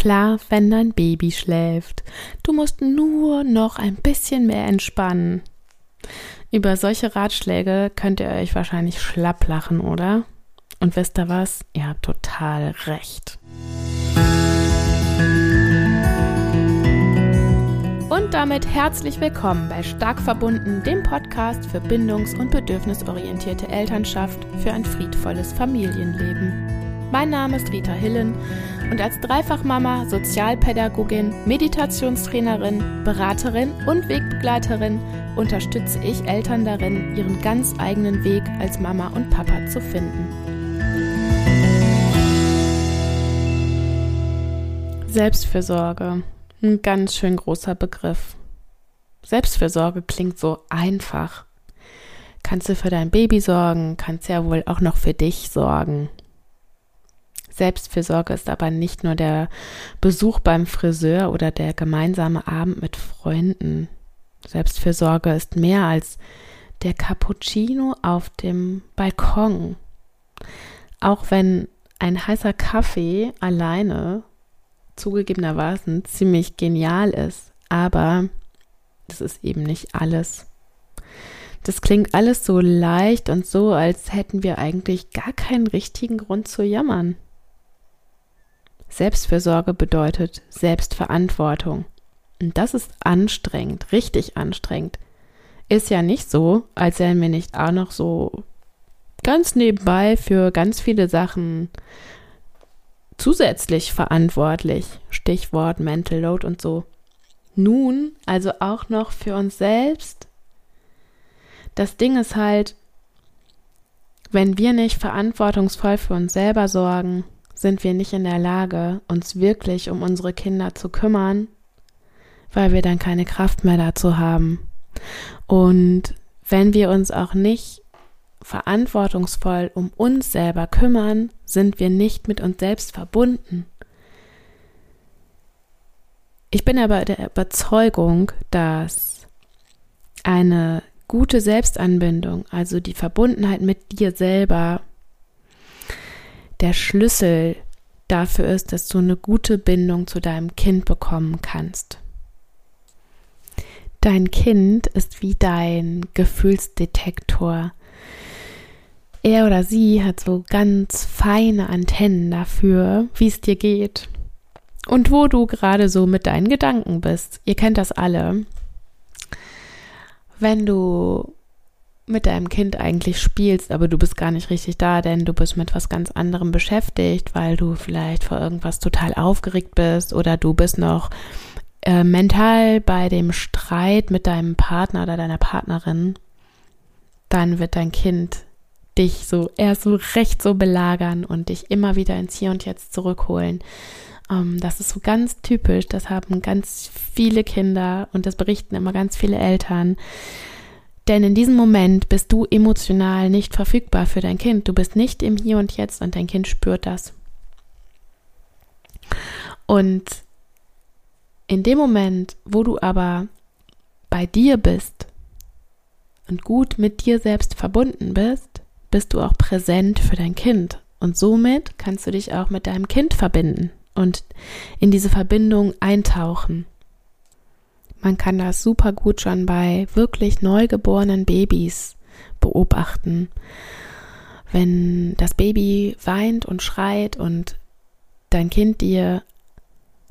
Schlaf, wenn dein Baby schläft. Du musst nur noch ein bisschen mehr entspannen. Über solche Ratschläge könnt ihr euch wahrscheinlich schlapp lachen, oder? Und wisst ihr was? Ihr habt total recht. Und damit herzlich willkommen bei Stark verbunden, dem Podcast für bindungs- und bedürfnisorientierte Elternschaft für ein friedvolles Familienleben. Mein Name ist Rita Hillen und als Dreifachmama, Sozialpädagogin, Meditationstrainerin, Beraterin und Wegbegleiterin unterstütze ich Eltern darin, ihren ganz eigenen Weg als Mama und Papa zu finden. Selbstfürsorge, ein ganz schön großer Begriff. Selbstfürsorge klingt so einfach. Kannst du für dein Baby sorgen, kannst ja wohl auch noch für dich sorgen. Selbstfürsorge ist aber nicht nur der Besuch beim Friseur oder der gemeinsame Abend mit Freunden. Selbstfürsorge ist mehr als der Cappuccino auf dem Balkon. Auch wenn ein heißer Kaffee alleine zugegebenermaßen ziemlich genial ist, aber das ist eben nicht alles. Das klingt alles so leicht und so, als hätten wir eigentlich gar keinen richtigen Grund zu jammern. Selbstfürsorge bedeutet Selbstverantwortung. Und das ist anstrengend, richtig anstrengend. Ist ja nicht so, als wären wir nicht auch noch so ganz nebenbei für ganz viele Sachen zusätzlich verantwortlich. Stichwort Mental Load und so. Nun, also auch noch für uns selbst. Das Ding ist halt, wenn wir nicht verantwortungsvoll für uns selber sorgen, sind wir nicht in der Lage, uns wirklich um unsere Kinder zu kümmern, weil wir dann keine Kraft mehr dazu haben. Und wenn wir uns auch nicht verantwortungsvoll um uns selber kümmern, sind wir nicht mit uns selbst verbunden. Ich bin aber der Überzeugung, dass eine gute Selbstanbindung, also die Verbundenheit mit dir selber, der Schlüssel dafür ist, dass du eine gute Bindung zu deinem Kind bekommen kannst. Dein Kind ist wie dein Gefühlsdetektor. Er oder sie hat so ganz feine Antennen dafür, wie es dir geht und wo du gerade so mit deinen Gedanken bist. Ihr kennt das alle. Wenn du mit deinem Kind eigentlich spielst, aber du bist gar nicht richtig da, denn du bist mit was ganz anderem beschäftigt, weil du vielleicht vor irgendwas total aufgeregt bist oder du bist noch äh, mental bei dem Streit mit deinem Partner oder deiner Partnerin, dann wird dein Kind dich so erst so recht so belagern und dich immer wieder ins Hier und Jetzt zurückholen. Ähm, das ist so ganz typisch. Das haben ganz viele Kinder und das berichten immer ganz viele Eltern denn in diesem Moment bist du emotional nicht verfügbar für dein Kind. Du bist nicht im Hier und Jetzt und dein Kind spürt das. Und in dem Moment, wo du aber bei dir bist und gut mit dir selbst verbunden bist, bist du auch präsent für dein Kind. Und somit kannst du dich auch mit deinem Kind verbinden und in diese Verbindung eintauchen. Man kann das super gut schon bei wirklich neugeborenen Babys beobachten. Wenn das Baby weint und schreit und dein Kind dir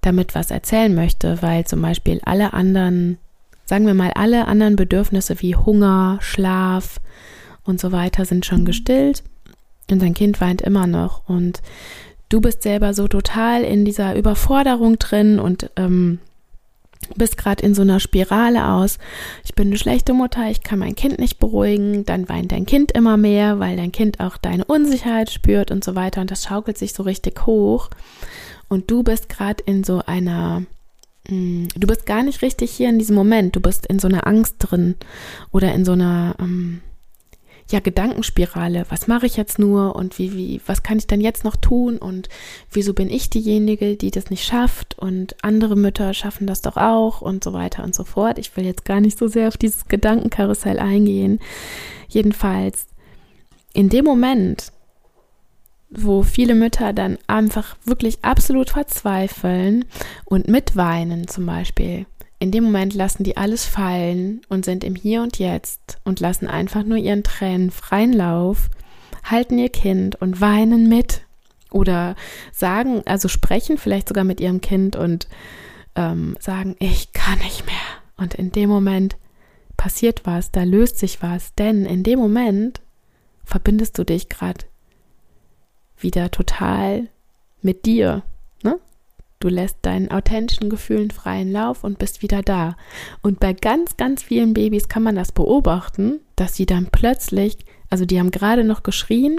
damit was erzählen möchte, weil zum Beispiel alle anderen, sagen wir mal, alle anderen Bedürfnisse wie Hunger, Schlaf und so weiter sind schon gestillt und dein Kind weint immer noch und du bist selber so total in dieser Überforderung drin und ähm, bist gerade in so einer Spirale aus. Ich bin eine schlechte Mutter, ich kann mein Kind nicht beruhigen, dann weint dein Kind immer mehr, weil dein Kind auch deine Unsicherheit spürt und so weiter und das schaukelt sich so richtig hoch. Und du bist gerade in so einer, mm, du bist gar nicht richtig hier in diesem Moment, du bist in so einer Angst drin oder in so einer, ähm, ja, Gedankenspirale. Was mache ich jetzt nur und wie, wie, was kann ich denn jetzt noch tun und wieso bin ich diejenige, die das nicht schafft und andere Mütter schaffen das doch auch und so weiter und so fort. Ich will jetzt gar nicht so sehr auf dieses Gedankenkarussell eingehen. Jedenfalls, in dem Moment wo viele Mütter dann einfach wirklich absolut verzweifeln und mitweinen zum Beispiel. In dem Moment lassen die alles fallen und sind im Hier und Jetzt und lassen einfach nur ihren Tränen freien Lauf, halten ihr Kind und weinen mit oder sagen, also sprechen vielleicht sogar mit ihrem Kind und ähm, sagen, ich kann nicht mehr. Und in dem Moment passiert was, da löst sich was, denn in dem Moment verbindest du dich gerade wieder total mit dir. Ne? Du lässt deinen authentischen Gefühlen freien Lauf und bist wieder da. Und bei ganz, ganz vielen Babys kann man das beobachten, dass sie dann plötzlich, also die haben gerade noch geschrien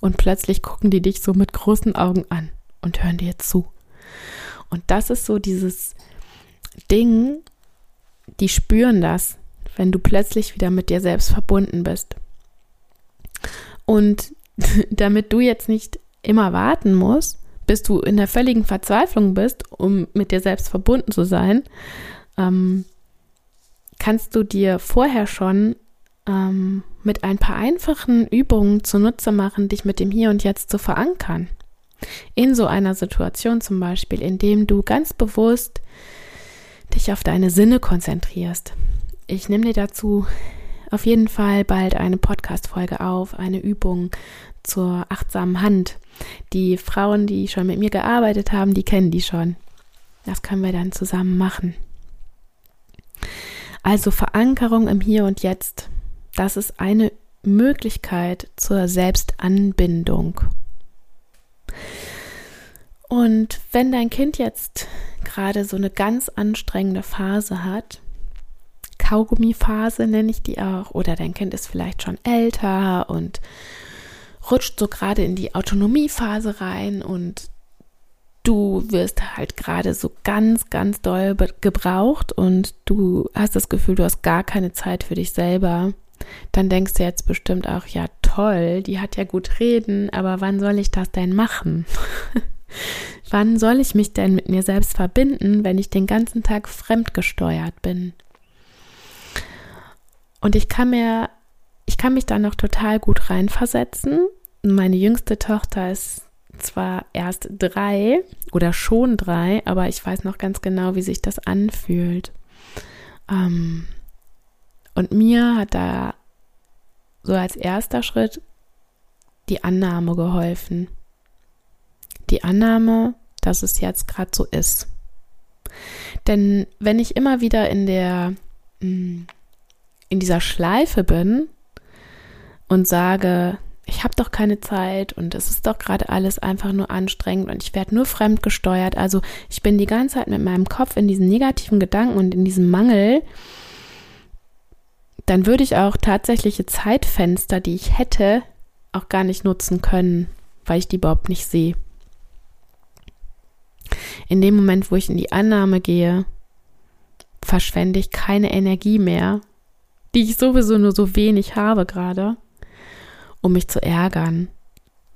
und plötzlich gucken die dich so mit großen Augen an und hören dir zu. Und das ist so dieses Ding, die spüren das, wenn du plötzlich wieder mit dir selbst verbunden bist. Und damit du jetzt nicht immer warten musst, bis du in der völligen Verzweiflung bist, um mit dir selbst verbunden zu sein, ähm, kannst du dir vorher schon ähm, mit ein paar einfachen Übungen zunutze machen, dich mit dem Hier und Jetzt zu verankern. In so einer Situation zum Beispiel, indem du ganz bewusst dich auf deine Sinne konzentrierst. Ich nehme dir dazu auf jeden Fall bald eine Podcast-Folge auf, eine Übung zur achtsamen Hand. Die Frauen, die schon mit mir gearbeitet haben, die kennen die schon. Das können wir dann zusammen machen. Also Verankerung im Hier und Jetzt. Das ist eine Möglichkeit zur Selbstanbindung. Und wenn dein Kind jetzt gerade so eine ganz anstrengende Phase hat, Kaugummiphase nenne ich die auch, oder dein Kind ist vielleicht schon älter und rutscht so gerade in die Autonomiephase rein und du wirst halt gerade so ganz, ganz doll gebraucht und du hast das Gefühl, du hast gar keine Zeit für dich selber, dann denkst du jetzt bestimmt auch, ja toll, die hat ja gut reden, aber wann soll ich das denn machen? wann soll ich mich denn mit mir selbst verbinden, wenn ich den ganzen Tag fremdgesteuert bin? Und ich kann mir kann mich da noch total gut reinversetzen. Meine jüngste Tochter ist zwar erst drei oder schon drei, aber ich weiß noch ganz genau, wie sich das anfühlt. Ähm, und mir hat da so als erster Schritt die Annahme geholfen. Die Annahme, dass es jetzt gerade so ist. Denn wenn ich immer wieder in der mm, in dieser Schleife bin, und sage, ich habe doch keine Zeit und es ist doch gerade alles einfach nur anstrengend und ich werde nur fremdgesteuert. Also ich bin die ganze Zeit mit meinem Kopf in diesen negativen Gedanken und in diesem Mangel. Dann würde ich auch tatsächliche Zeitfenster, die ich hätte, auch gar nicht nutzen können, weil ich die überhaupt nicht sehe. In dem Moment, wo ich in die Annahme gehe, verschwende ich keine Energie mehr, die ich sowieso nur so wenig habe gerade um mich zu ärgern,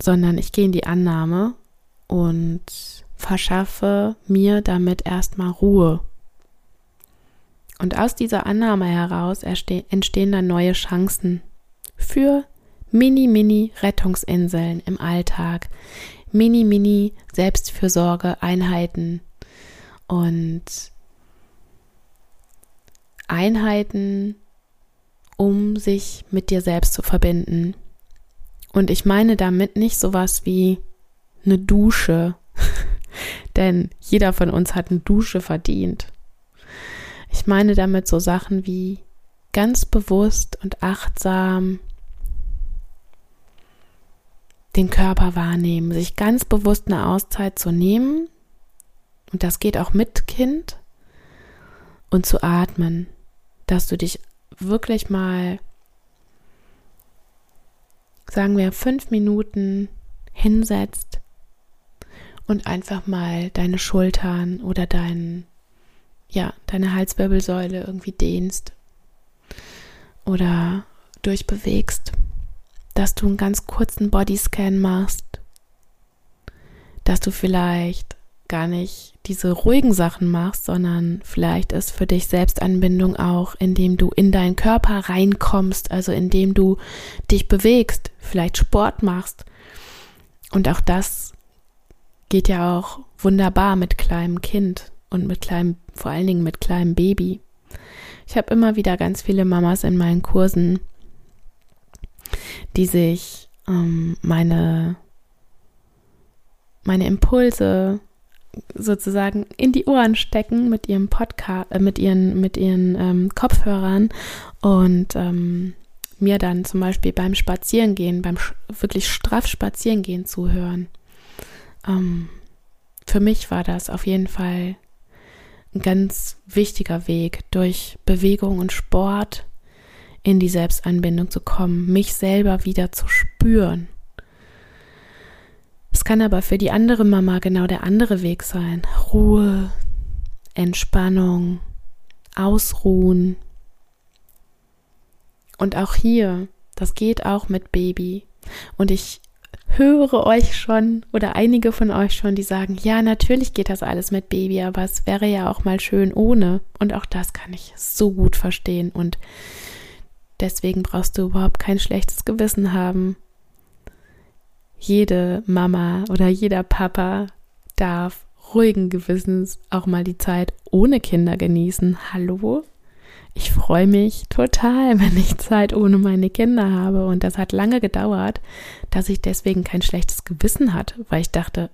sondern ich gehe in die Annahme und verschaffe mir damit erstmal Ruhe. Und aus dieser Annahme heraus entstehen dann neue Chancen für Mini-Mini-Rettungsinseln im Alltag, Mini-Mini Selbstfürsorge-Einheiten und Einheiten, um sich mit dir selbst zu verbinden. Und ich meine damit nicht sowas wie eine Dusche, denn jeder von uns hat eine Dusche verdient. Ich meine damit so Sachen wie ganz bewusst und achtsam den Körper wahrnehmen, sich ganz bewusst eine Auszeit zu nehmen, und das geht auch mit Kind, und zu atmen, dass du dich wirklich mal sagen wir, fünf Minuten hinsetzt und einfach mal deine Schultern oder dein, ja, deine Halswirbelsäule irgendwie dehnst oder durchbewegst, dass du einen ganz kurzen Bodyscan machst, dass du vielleicht gar nicht diese ruhigen Sachen machst, sondern vielleicht ist für dich Selbstanbindung auch, indem du in deinen Körper reinkommst, also indem du dich bewegst, vielleicht Sport machst Und auch das geht ja auch wunderbar mit kleinem Kind und mit kleinem, vor allen Dingen mit kleinem Baby. Ich habe immer wieder ganz viele Mamas in meinen Kursen, die sich ähm, meine, meine Impulse sozusagen in die Ohren stecken mit ihrem Podcast, äh, mit ihren, mit ihren ähm, Kopfhörern und ähm, mir dann zum Beispiel beim Spazierengehen, beim wirklich straff Spazierengehen zuhören. Ähm, für mich war das auf jeden Fall ein ganz wichtiger Weg, durch Bewegung und Sport in die Selbstanbindung zu kommen, mich selber wieder zu spüren. Kann aber für die andere Mama genau der andere Weg sein. Ruhe, Entspannung, Ausruhen. Und auch hier, das geht auch mit Baby. Und ich höre euch schon oder einige von euch schon, die sagen, ja, natürlich geht das alles mit Baby, aber es wäre ja auch mal schön ohne. Und auch das kann ich so gut verstehen. Und deswegen brauchst du überhaupt kein schlechtes Gewissen haben. Jede Mama oder jeder Papa darf ruhigen Gewissens auch mal die Zeit ohne Kinder genießen. Hallo? ich freue mich total, wenn ich Zeit ohne meine Kinder habe. Und das hat lange gedauert, dass ich deswegen kein schlechtes Gewissen hatte, weil ich dachte,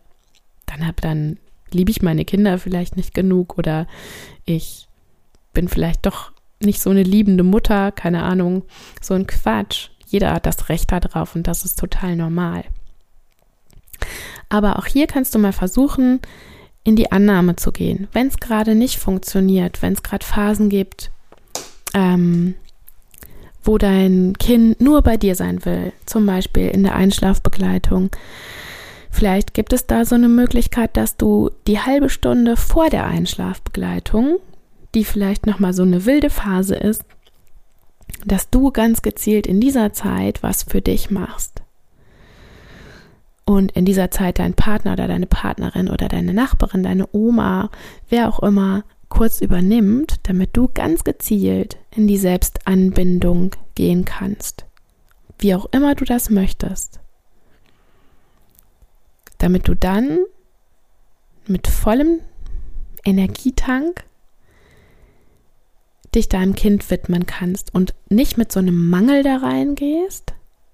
dann hab, dann liebe ich meine Kinder vielleicht nicht genug oder ich bin vielleicht doch nicht so eine liebende Mutter, keine Ahnung, so ein Quatsch. Jeder hat das Recht darauf und das ist total normal. Aber auch hier kannst du mal versuchen, in die Annahme zu gehen. Wenn es gerade nicht funktioniert, wenn es gerade Phasen gibt, ähm, wo dein Kind nur bei dir sein will, zum Beispiel in der Einschlafbegleitung. Vielleicht gibt es da so eine Möglichkeit, dass du die halbe Stunde vor der Einschlafbegleitung, die vielleicht noch mal so eine wilde Phase ist, dass du ganz gezielt in dieser Zeit was für dich machst. Und in dieser Zeit dein Partner oder deine Partnerin oder deine Nachbarin, deine Oma, wer auch immer kurz übernimmt, damit du ganz gezielt in die Selbstanbindung gehen kannst. Wie auch immer du das möchtest. Damit du dann mit vollem Energietank dich deinem Kind widmen kannst und nicht mit so einem Mangel da reingehst,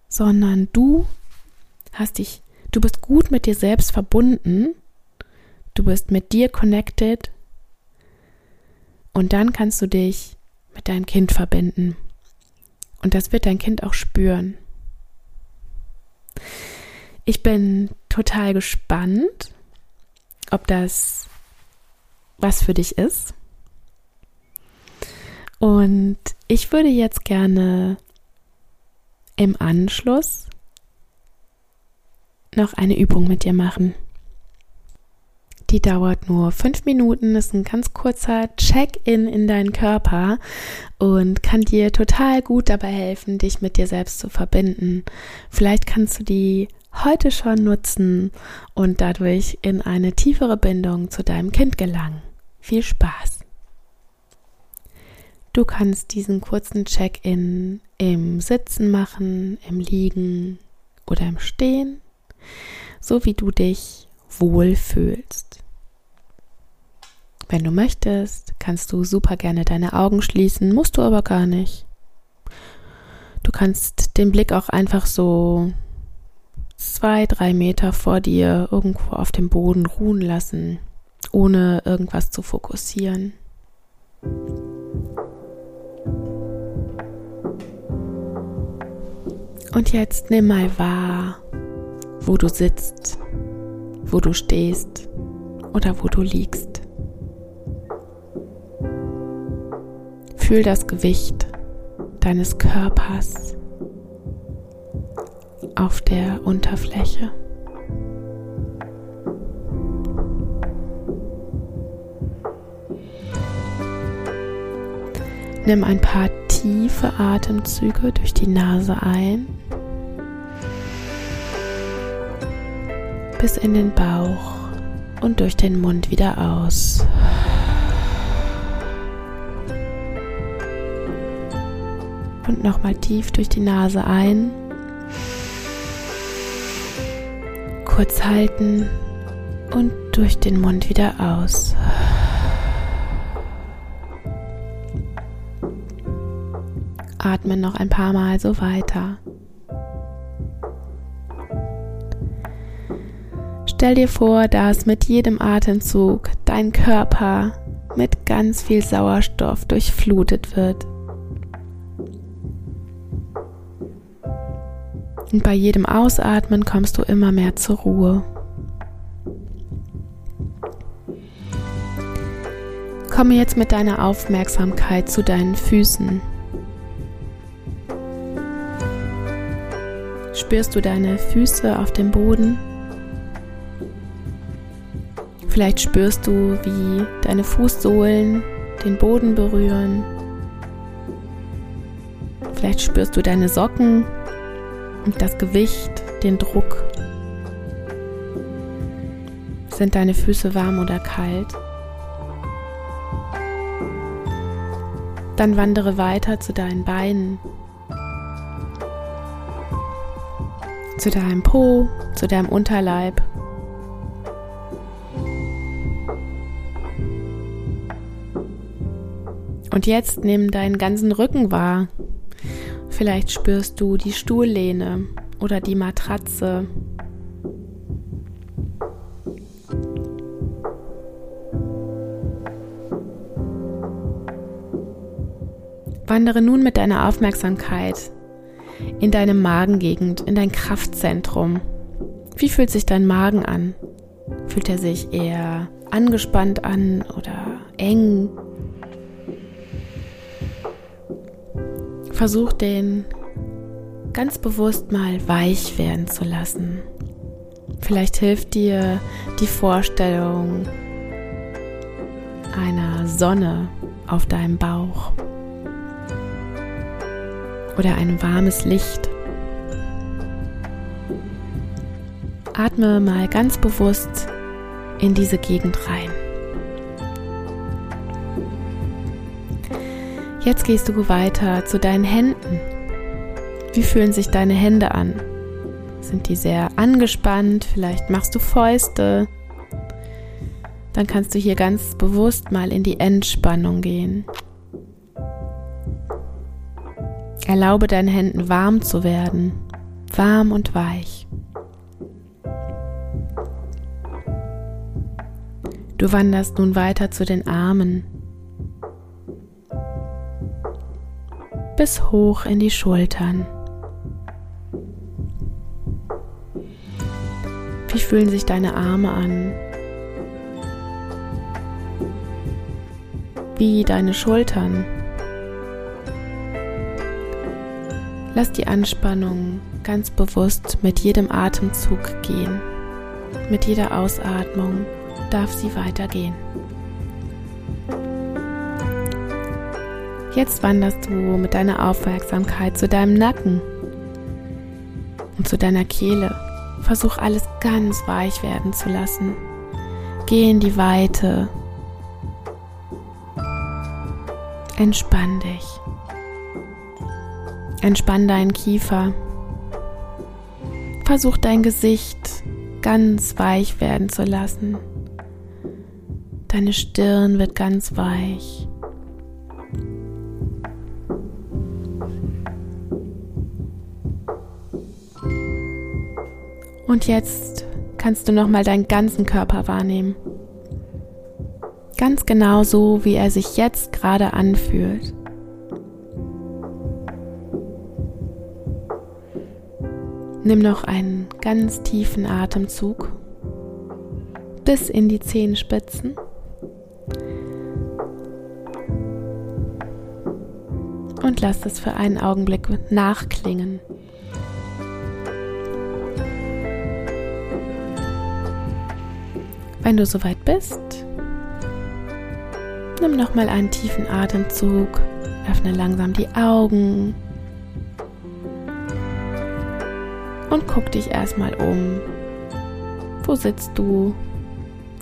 sondern du hast dich, du bist gut mit dir selbst verbunden, du bist mit dir connected und dann kannst du dich mit deinem Kind verbinden. Und das wird dein Kind auch spüren. Ich bin total gespannt, ob das was für dich ist. Und ich würde jetzt gerne im Anschluss noch eine Übung mit dir machen. Die dauert nur fünf Minuten, ist ein ganz kurzer Check-in in deinen Körper und kann dir total gut dabei helfen, dich mit dir selbst zu verbinden. Vielleicht kannst du die heute schon nutzen und dadurch in eine tiefere Bindung zu deinem Kind gelangen. Viel Spaß! Du kannst diesen kurzen Check-in im Sitzen machen, im Liegen oder im Stehen, so wie du dich wohlfühlst. Wenn du möchtest, kannst du super gerne deine Augen schließen, musst du aber gar nicht. Du kannst den Blick auch einfach so zwei, drei Meter vor dir irgendwo auf dem Boden ruhen lassen, ohne irgendwas zu fokussieren. Und jetzt nimm mal wahr, wo du sitzt, wo du stehst oder wo du liegst. Fühl das Gewicht deines Körpers auf der Unterfläche. Nimm ein paar tiefe Atemzüge durch die Nase ein, bis in den Bauch und durch den Mund wieder aus. und nochmal tief durch die Nase ein. kurz halten und durch den Mund wieder aus. Atme noch ein paar Mal so weiter. Stell dir vor, dass mit jedem Atemzug dein Körper mit ganz viel Sauerstoff durchflutet wird. Und bei jedem Ausatmen kommst du immer mehr zur Ruhe. Komme jetzt mit deiner Aufmerksamkeit zu deinen Füßen. Spürst du deine Füße auf dem Boden? Vielleicht spürst du, wie deine Fußsohlen den Boden berühren. Vielleicht spürst du deine Socken und das Gewicht, den Druck. Sind deine Füße warm oder kalt? Dann wandere weiter zu deinen Beinen, zu deinem Po, zu deinem Unterleib. Und jetzt nimm deinen ganzen Rücken wahr. Vielleicht spürst du die Stuhllehne oder die Matratze. Wandere nun mit deiner Aufmerksamkeit in deine Magengegend, in dein Kraftzentrum. Wie fühlt sich dein Magen an? Fühlt er sich eher angespannt an oder eng? Versuch den ganz bewusst mal weich werden zu lassen. Vielleicht hilft dir die Vorstellung einer Sonne auf deinem Bauch oder ein warmes Licht. Atme mal ganz bewusst in diese Gegend rein. Jetzt gehst du weiter zu deinen Händen. Wie fühlen sich deine Hände an? Sind die sehr angespannt? Vielleicht machst du Fäuste. Dann kannst du hier ganz bewusst mal in die Entspannung gehen. Erlaube deinen Händen warm zu werden, warm und weich. Du wanderst nun weiter zu den Armen. Bis hoch in die Schultern. Wie fühlen sich deine Arme an? Wie deine Schultern? Lass die Anspannung ganz bewusst mit jedem Atemzug gehen. Mit jeder Ausatmung darf sie weitergehen. Jetzt wanderst du mit deiner Aufmerksamkeit zu deinem Nacken und zu deiner Kehle. Versuch alles ganz weich werden zu lassen. Geh in die Weite. Entspann dich. Entspann deinen Kiefer. Versuch dein Gesicht ganz weich werden zu lassen. Deine Stirn wird ganz weich. Und jetzt kannst du nochmal deinen ganzen Körper wahrnehmen. Ganz genau so, wie er sich jetzt gerade anfühlt. Nimm noch einen ganz tiefen Atemzug bis in die Zehenspitzen. Und lass es für einen Augenblick nachklingen. Wenn du soweit bist, nimm nochmal einen tiefen Atemzug, öffne langsam die Augen und guck dich erstmal um. Wo sitzt du?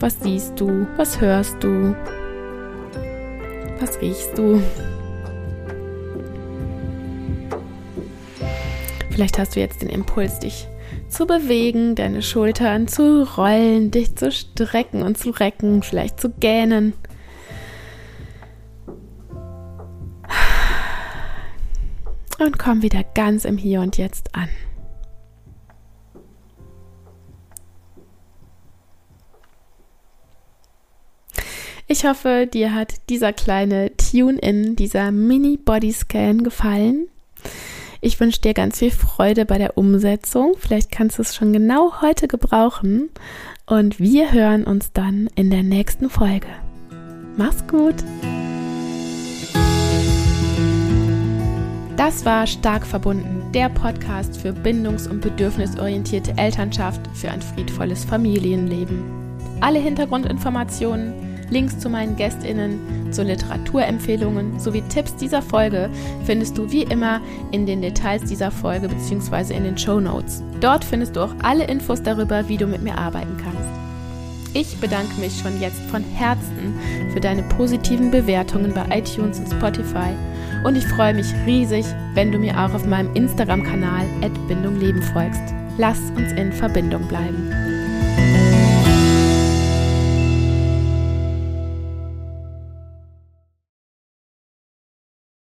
Was siehst du? Was hörst du? Was riechst du? Vielleicht hast du jetzt den Impuls, dich zu bewegen, deine Schultern zu rollen, dich zu strecken und zu recken, vielleicht zu gähnen. Und komm wieder ganz im Hier und Jetzt an. Ich hoffe, dir hat dieser kleine Tune-In, dieser Mini-Body-Scan gefallen. Ich wünsche dir ganz viel Freude bei der Umsetzung. Vielleicht kannst du es schon genau heute gebrauchen. Und wir hören uns dann in der nächsten Folge. Mach's gut! Das war Stark verbunden, der Podcast für bindungs- und bedürfnisorientierte Elternschaft für ein friedvolles Familienleben. Alle Hintergrundinformationen Links zu meinen GästInnen, zu Literaturempfehlungen sowie Tipps dieser Folge findest du wie immer in den Details dieser Folge bzw. in den Show Notes. Dort findest du auch alle Infos darüber, wie du mit mir arbeiten kannst. Ich bedanke mich schon jetzt von Herzen für deine positiven Bewertungen bei iTunes und Spotify und ich freue mich riesig, wenn du mir auch auf meinem Instagram-Kanal Bindung Leben folgst. Lass uns in Verbindung bleiben.